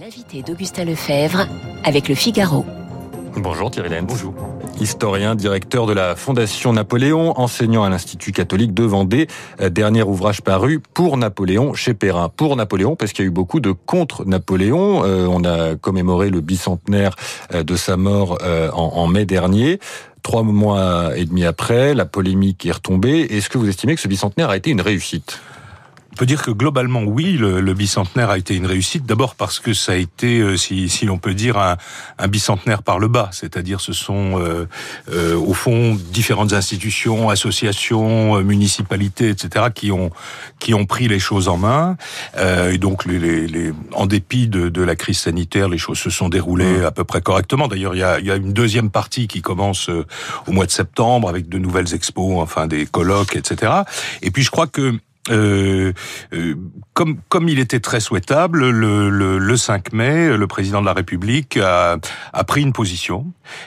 L'invité d'Augustin Lefebvre avec le Figaro. Bonjour Thierry Lenz. Bonjour. Historien, directeur de la Fondation Napoléon, enseignant à l'Institut catholique de Vendée. Euh, dernier ouvrage paru pour Napoléon chez Perrin. Pour Napoléon, parce qu'il y a eu beaucoup de contre-Napoléon. Euh, on a commémoré le bicentenaire euh, de sa mort en, mai dernier. Trois mois et demi après, la polémique est retombée. Est-ce que vous estimez que ce bicentenaire a été une réussite? Peut dire que globalement, oui, le, le, bicentenaire a été une réussite. D'abord parce que ça a été, euh, si, si l'on peut dire, un, un, bicentenaire par le bas. C'est-à-dire, ce sont euh, euh, au fond différentes institutions, associations, euh, municipalités, etc., qui ont qui ont pris les choses en main. et donc, les, les, les, en dépit de, de, la crise sanitaire, les choses se sont déroulées mmh. à peu près correctement. D'ailleurs, il y a, il y a une deuxième partie qui commence au mois de septembre avec de nouvelles expos, enfin des colloques, etc. Et puis, je crois que euh, euh, comme comme il était très souhaitable, le, le, le, 5 mai, le président de la République a, a pris une position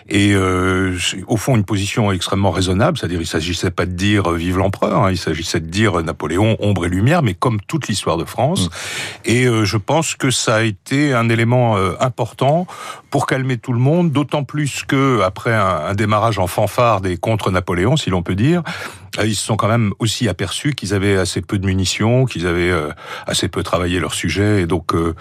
et euh, au fond une position extrêmement raisonnable, c'est-à-dire il s'agissait pas de dire vive l'empereur, hein, il s'agissait de dire Napoléon ombre et lumière, mais comme toute l'histoire de France. Mm. Et euh, je pense que ça a été un élément euh, important pour calmer tout le monde, d'autant plus que après un, un démarrage en fanfare des contre Napoléon, si l'on peut dire, euh, ils se sont quand même aussi aperçus qu'ils avaient assez peu de munitions, qu'ils avaient euh, assez peu travaillé leur sujet, et donc euh,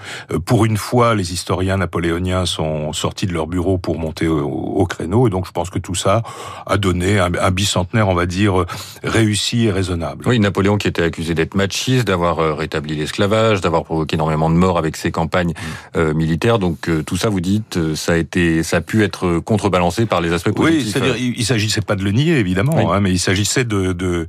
pour une fois, les historiens napoléoniens sont sortis de leur bureau pour monter au, créneau, et donc je pense que tout ça a donné un, bicentenaire, on va dire, réussi et raisonnable. Oui, Napoléon qui était accusé d'être machiste, d'avoir rétabli l'esclavage, d'avoir provoqué énormément de morts avec ses campagnes mm. militaires, donc tout ça, vous dites, ça a été, ça a pu être contrebalancé par les aspects positifs. Oui, c'est-à-dire, il, s'agissait pas de le nier évidemment, hein, mais il s'agissait de de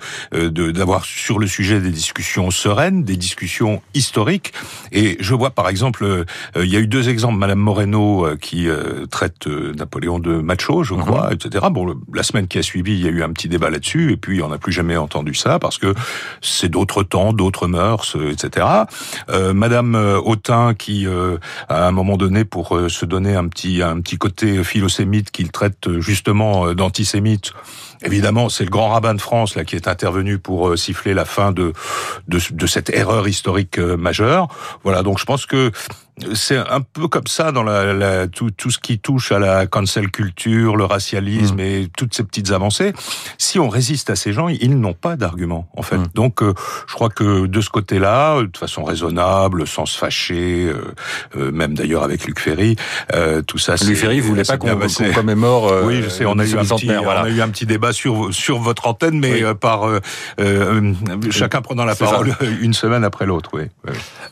d'avoir sur le sujet des discussions sereines, des discussions historiques. Et je vois par exemple, euh, il y a eu deux exemples, Madame Moreno euh, qui euh, traite Napoléon de macho, je crois, mhm. etc. Bon, la semaine qui a suivi, il y a eu un petit débat là-dessus, et puis on n'a plus jamais entendu ça parce que c'est d'autres temps, d'autres mœurs, etc. Madame Autain qui, à un moment donné, pour se donner un petit un petit côté philosémite, qu'il traite justement d'antisémite. Évidemment, c'est le grand rabbin de France là qui est intervenu pour euh, siffler la fin de, de, de cette erreur historique euh, majeure. Voilà, donc je pense que c'est un peu comme ça dans la, la, tout, tout, ce qui touche à la cancel culture, le racialisme mm. et toutes ces petites avancées. Si on résiste à ces gens, ils n'ont pas d'argument en fait. Mm. Donc, euh, je crois que de ce côté-là, euh, de façon raisonnable, sans se fâcher, euh, euh même d'ailleurs avec Luc Ferry, euh, tout ça. Luc Ferry voulait pas qu'on qu commémore. oui, je sais. On a, eu un petit, on a eu un petit débat sur sur votre antenne, mais par chacun prenant la parole une semaine après l'autre. Oui.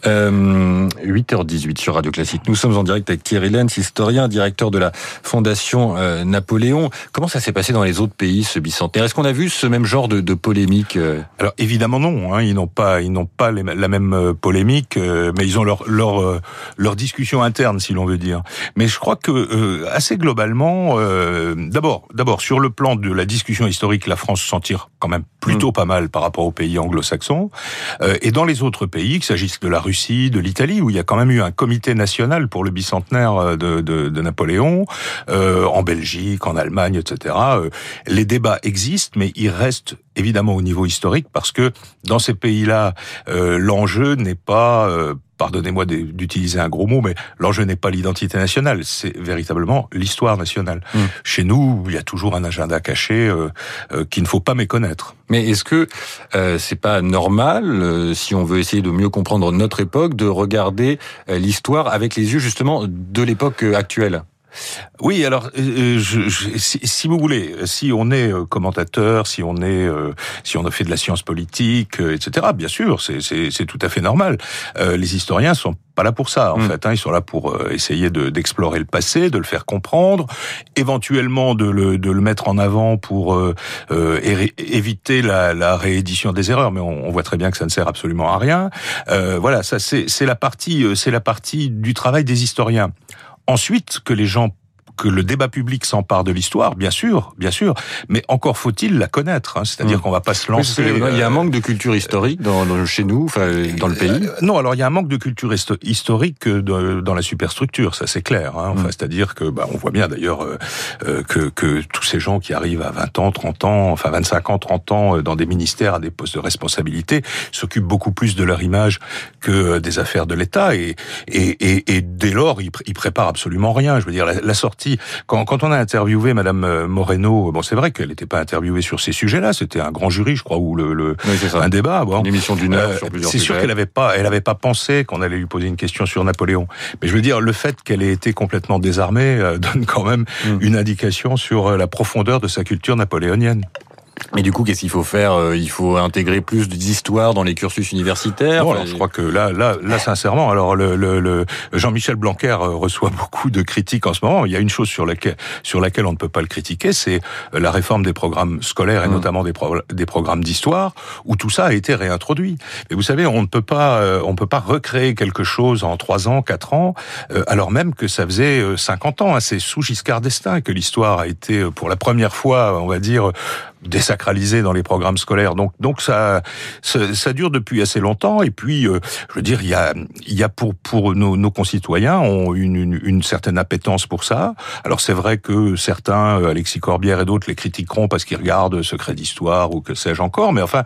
8h18 sur Radio Classique. Nous sommes en direct avec Thierry Lenz, historien, directeur de la Fondation euh, Napoléon. Comment ça s'est passé dans les autres pays, ce bicentenaire? Est-ce qu'on a vu ce même genre de, polémique. Euh? Alors évidemment non, hein, ils n'ont pas, ils n'ont pas la même euh, polémique, mais ils ont leur leur leur discussion interne, si l'on veut dire. Mais je crois que assez globalement, d'abord, d'abord sur le plan de la discussion historique, la France s'en tire quand même plutôt hmm. pas mal par rapport aux pays anglo-saxons et dans les autres pays, qu'il s'agisse de la Russie, de l'Italie, où il y a quand même eu un comité national pour le bicentenaire euh, de, Napoléon, euh, en Belgique, en Allemagne, etc. Euh, les débats existent, mais ils restent évidemment au niveau historique parce que dans ces pays-là, euh, l'enjeu n'est pas pardonnez-moi d'utiliser un gros mot, mais l'enjeu n'est pas l'identité nationale, c'est véritablement l'histoire nationale. Mmh. Chez nous, il y a toujours un agenda caché euh, euh, qu'il ne faut pas méconnaître. Mais est-ce que euh, c'est pas normal, euh, si on veut essayer de mieux comprendre notre époque, de regarder l'histoire avec les yeux justement de l'époque actuelle? Oui, alors euh, je, si, si, vous voulez, si on est euh, commentateur, si on est, euh, si on a fait de la science politique, etc. Bien sûr, c'est tout à fait normal. les historiens sont pas là pour ça, en mm. fait. Hein, ils sont là pour essayer d'explorer le passé, de le faire comprendre, éventuellement de le, de le mettre en avant pour éviter la, la, réédition des erreurs. Mais on, on, voit très bien que ça ne sert absolument à rien. voilà, ça c'est la partie, c'est la partie du travail des historiens. Ensuite, que les gens que le débat public s'empare de l'histoire, bien sûr, bien sûr, mais encore faut-il la connaître. Hein, C'est-à-dire mmh. qu'on va pas se lancer. il y a un manque de culture historique dans, chez nous, dans le pays. non, alors il y a un manque de culture historique dans la superstructure, ça c'est clair. Hein, enfin, c'est-à-dire que bah, on voit bien d'ailleurs que, que tous ces gens qui arrivent à 20 ans, 30 ans, enfin 25 ans, 30 ans dans des ministères à des postes de responsabilité s'occupent beaucoup plus de leur image que des affaires de l'État et, et, et, dès lors ils, ils préparent absolument rien. Je veux dire la, sortie quand, quand on a interviewé Madame euh, Moreno, bon c'est vrai qu'elle n'était pas interviewée sur ces sujets-là, c'était un grand jury je crois ou le, le un débat. Bon. Une émission d'une heure sur plusieurs C'est sûr qu'elle n'avait pas elle avait pas pensé qu'on allait lui poser une question sur Napoléon. Mais je veux dire le fait qu'elle ait été complètement désarmée euh, donne quand même mm. une indication sur euh, la profondeur de sa culture napoléonienne. Mais du coup, qu'est-ce qu'il faut faire euh, Il faut intégrer plus d'histoire dans les cursus universitaires. Non, je crois que là, là, là, sincèrement, alors le, le, le Jean-Michel Blanquer euh, reçoit beaucoup de critiques en ce moment. Il y a une chose sur laquelle, sur laquelle on ne peut pas le critiquer, c'est euh, la réforme des programmes scolaires et mmh. notamment des, des programmes d'histoire, où tout ça a été réintroduit. Et vous savez, on ne peut pas, on peut pas recréer quelque chose en trois ans, quatre ans, alors même que ça faisait 50 ans. Hein. C'est sous Giscard d'Estaing que l'histoire a été, pour la première fois, on va dire, désacralisé dans les programmes scolaires. Donc, donc ça, ça, dure depuis assez longtemps. Et puis, euh, je veux dire, il y a, il y a pour pour nos, nos concitoyens ont une, une, une, certaine appétence pour ça. Alors c'est vrai que certains, euh, Alexis Corbière et d'autres, les critiqueront parce qu'ils regardent Secret d'histoire ou que sais-je encore. Mais enfin,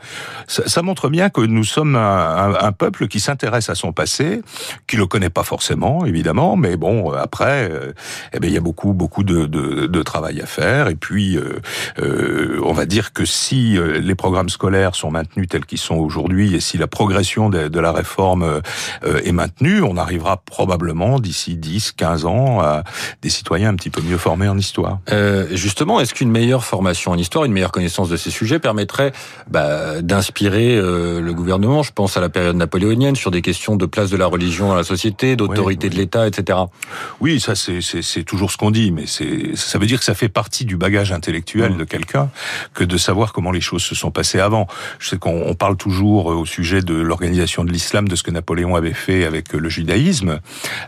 ça, ça, montre bien que nous sommes un, un, peuple qui s'intéresse à son passé, qui le connaît pas forcément, évidemment, mais bon, après, euh, eh bien, il y a beaucoup beaucoup de, de, de travail à faire. Et puis, euh, on va dire que si euh, les programmes scolaires sont maintenus tels qu'ils sont aujourd'hui et si la progression de, la réforme euh, est maintenue, on arrivera probablement d'ici 10, 15 ans à des citoyens un petit peu mieux formés en histoire. Euh, justement, est-ce qu'une meilleure formation en histoire, une meilleure connaissance de ces sujets permettrait bah, d'inspirer le gouvernement? Je pense à la période napoléonienne sur des questions de place de la religion dans la société, d'autorité de l'État, etc. Oui, ça c'est toujours ce qu'on dit, mais ça veut dire que ça fait partie du bagage intellectuel mmh. de quelqu'un que de savoir comment les choses se sont passées avant. Je sais qu'on parle toujours euh, au sujet de l'organisation de l'islam, de ce que Napoléon avait fait avec euh, le judaïsme,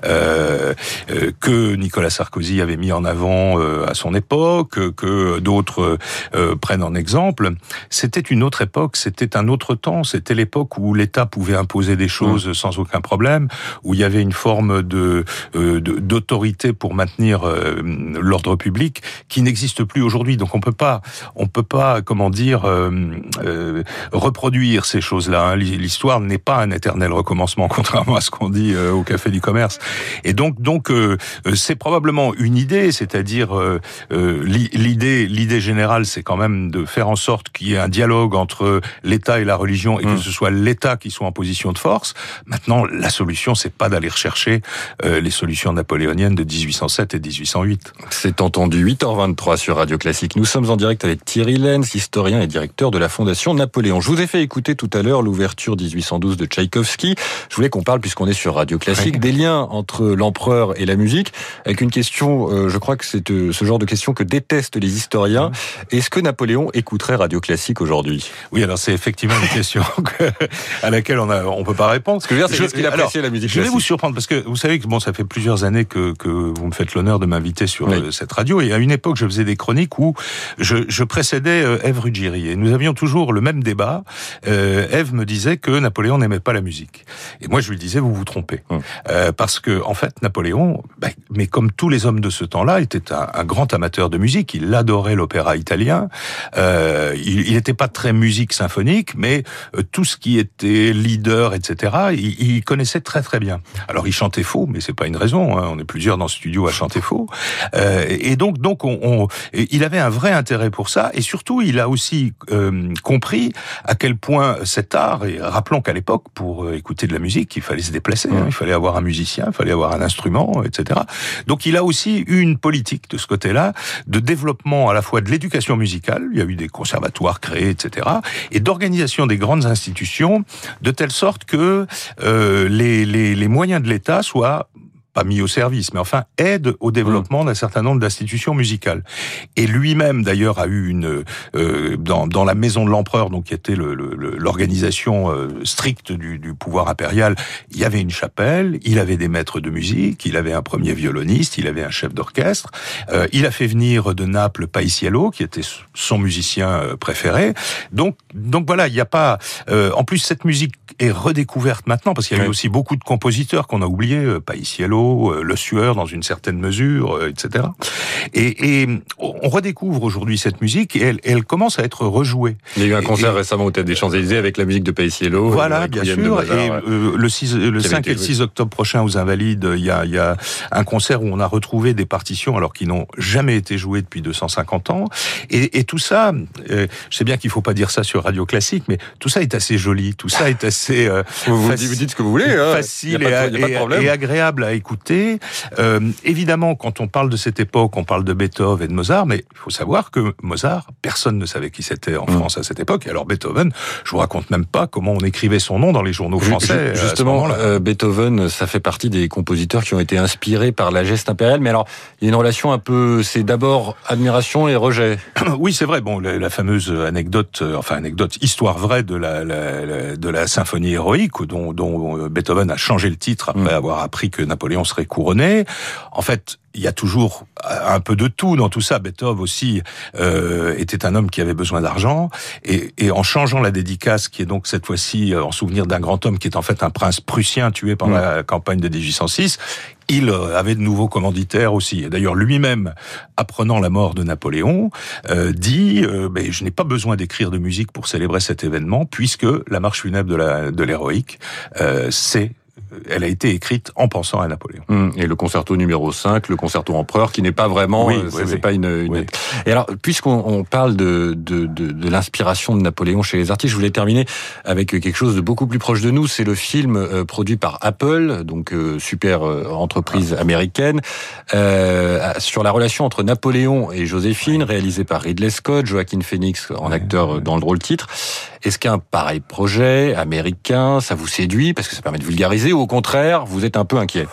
euh, euh, que Nicolas Sarkozy avait mis en avant à son époque, que d'autres prennent en exemple. C'était une autre époque, c'était un autre temps, c'était l'époque où l'État pouvait imposer des choses mmh. sans aucun problème, où il y avait une forme de d'autorité pour maintenir l'ordre public qui n'existe plus aujourd'hui. Donc on peut pas, on peut pas comment dire, euh, euh, reproduire ces choses-là. Hein. L'histoire n'est pas un éternel recommencement, contrairement à ce qu'on dit euh, au Café du Commerce. Et donc, donc, c'est probablement une idée, c'est-à-dire l'idée, l'idée générale, c'est quand même de faire en sorte qu'il y ait un dialogue entre l'État et la religion et que mmh. ce soit l'État qui soit en position de force. Maintenant, la solution, c'est pas d'aller rechercher les solutions napoléoniennes de 1807 et 1808. C'est entendu. 8h23 sur Radio Classique. Nous sommes en direct avec Thierry historien et directeur de la Fondation Napoléon. Je vous ai fait écouter tout à l'heure l'ouverture 1812 de Tchaïkovski. Je voulais qu'on parle, puisqu'on est sur Radio Classique, des liens entre l'empereur et la musique, avec une question, euh, je crois que c'est euh, ce genre de question que détestent les historiens. Est-ce que Napoléon écouterait Radio Classique aujourd'hui? Oui, alors c'est effectivement une question à laquelle on on peut pas répondre. Ce que je veux dire, c'est qu'il appréciait la musique Je vais vous surprendre, parce que vous savez que bon, ça fait plusieurs années que, que vous me faites l'honneur de m'inviter sur euh, cette radio, et à une époque, je faisais des chroniques où je, je précédais euh, Ève Ruggieri. Et nous avions toujours le même débat. Euh, Ève me disait que Napoléon n'aimait pas la musique. Et moi, je lui disais, vous vous trompez. Hum. Euh, parce que, en fait, Napoléon, bah, mais comme tous les hommes de ce temps-là, était un, grand amateur de musique. Il adorait l'opéra italien. il n'était pas très musique symphonique, mais tout ce qui était leader, etc., il, connaissait très très bien. Alors, il chantait faux, mais c'est pas une raison. Hein. On est plusieurs dans ce studio à chanter faux. et donc, donc, on, on, il avait un vrai intérêt pour ça. Et surtout, surtout, il a aussi euh, compris à quel point cet art, et rappelons qu'à l'époque, pour euh, écouter de la musique, il fallait se déplacer, hein, il fallait avoir un musicien, il fallait avoir un instrument, etc. Donc il a aussi eu une politique de ce côté-là, de développement à la fois de l'éducation musicale, il y a eu des conservatoires créés, etc., et d'organisation des grandes institutions, de telle sorte que euh, les, les, les moyens de l'État soient pas mis au service, mais enfin aide au développement d'un certain nombre d'institutions musicales. Et lui-même d'ailleurs a eu une euh, dans, dans la maison de l'empereur, donc qui était l'organisation euh, stricte du, du, pouvoir impérial, il y avait une chapelle, il avait des maîtres de musique, il avait un premier violoniste, il avait un chef d'orchestre, euh, il a fait venir de Naples Paisiello, qui était son musicien euh, préféré. Donc donc voilà, il n'y a pas. en plus cette musique est redécouverte maintenant parce qu'il y a eu aussi beaucoup de compositeurs qu'on a oubliés, Paisiello euh, le Sueur dans une certaine mesure, euh, etc. Et, et, on redécouvre aujourd'hui cette musique et elle, elle, commence à être rejouée. Il y a eu un concert récemment au Théâtre des Champs-Élysées avec la musique de Paisiello. Voilà, bien sûr. et euh, le, 6, le 5 et le 6 octobre prochain aux Invalides, il y, a, il y a un concert où on a retrouvé des partitions alors qu'ils n'ont jamais été jouées depuis 250 ans. Et, et tout ça, je sais bien qu'il faut pas dire ça sur Radio Classique, mais tout ça est assez joli, tout ça est assez vous, vous, dites ce que vous voulez, hein. facile et, et, agréable à écouter euh, évidemment, quand on parle de cette époque, on parle de Beethoven et de Mozart, mais il faut savoir que Mozart, personne ne savait qui c'était en mm. France à cette époque. Et alors Beethoven, je vous raconte même pas comment on écrivait son nom dans les journaux français. Justement, euh, Beethoven, ça fait partie des compositeurs qui ont été inspirés par la geste impériale. Mais alors, il y a une relation un peu, c'est d'abord admiration et rejet. oui, c'est vrai. Bon, la, fameuse anecdote, euh, enfin anecdote, histoire vraie de la, de la symphonie héroïque, dont, dont Beethoven a changé le titre après mm. avoir appris que Napoléon serait couronné. En fait, il y a toujours un peu de tout dans tout ça. Beethoven aussi euh, était un homme qui avait besoin d'argent et, et, en changeant la dédicace, qui est donc cette fois-ci euh, en souvenir d'un grand homme qui est en fait un prince prussien tué pendant la campagne de 1806, il euh, avait de nouveaux commanditaires aussi. Et d'ailleurs, lui-même, apprenant la mort de Napoléon, euh, dit euh, Je n'ai pas besoin d'écrire de musique pour célébrer cet événement, puisque la marche funèbre de l'héroïque, euh, c'est elle a été écrite en pensant à Napoléon. Hum, et le concerto numéro 5, le concerto empereur, qui n'est pas vraiment, oui, euh, c'est pas une, une... Et alors, puisqu'on parle de, de, de, de l'inspiration de Napoléon chez les artistes, je voulais terminer avec quelque chose de beaucoup plus proche de nous. C'est le film euh, produit par Apple, donc euh, super entreprise ah. américaine, euh, sur la relation entre Napoléon et Joséphine, réalisé par Ridley Scott, Joaquin Phoenix en acteur dans le drôle titre. Est-ce qu'un pareil projet américain, ça vous séduit parce que ça permet de vulgariser ou au contraire, vous êtes un peu inquiet?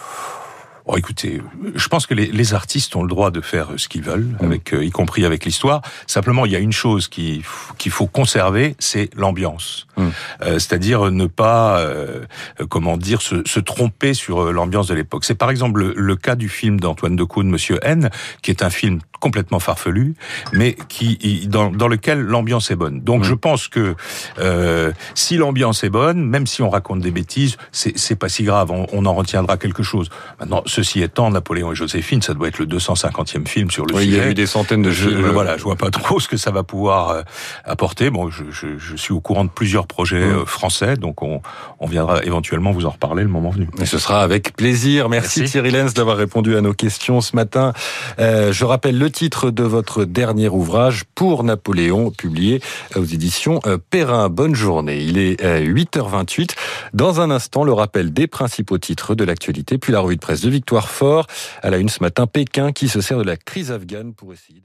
Oh, écoutez, je pense que les, les, artistes ont le droit de faire ce qu'ils veulent, mm. avec, euh, y compris avec l'histoire. Simplement, il y a une chose qu'il faut conserver, c'est l'ambiance. Mm. Euh, C'est-à-dire ne pas, euh, comment dire, se, se tromper sur euh, l'ambiance de l'époque. C'est par exemple le, le, cas du film d'Antoine Decaune, Monsieur N, qui est un film complètement farfelu, mais qui dans, dans lequel l'ambiance est bonne. Donc mm. je pense que euh, si l'ambiance est bonne, même si on raconte des bêtises, c'est pas si grave. On, on, en retiendra quelque chose. Maintenant, ceci étant, Napoléon et Joséphine, ça doit être le 250e film sur le oui, sujet. Il y a eu des centaines de je, Voilà, je vois pas trop ce que ça va pouvoir euh, apporter. Bon, je, je, je, suis au courant de plusieurs projets mm. euh, français, donc on, on, viendra éventuellement vous en reparler le moment venu. Et ce sera avec plaisir. Merci, Merci. Thierry Lenz d'avoir répondu à nos questions ce matin. Euh, je rappelle le titre de votre dernier ouvrage pour Napoléon, publié aux éditions euh, Perrin. Bonne journée. Il est 8h28. Euh, Dans un instant, le rappel des principaux titres de l'actualité, puis la revue de presse de À la une ce matin, Pékin qui se sert de la crise afghane pour essayer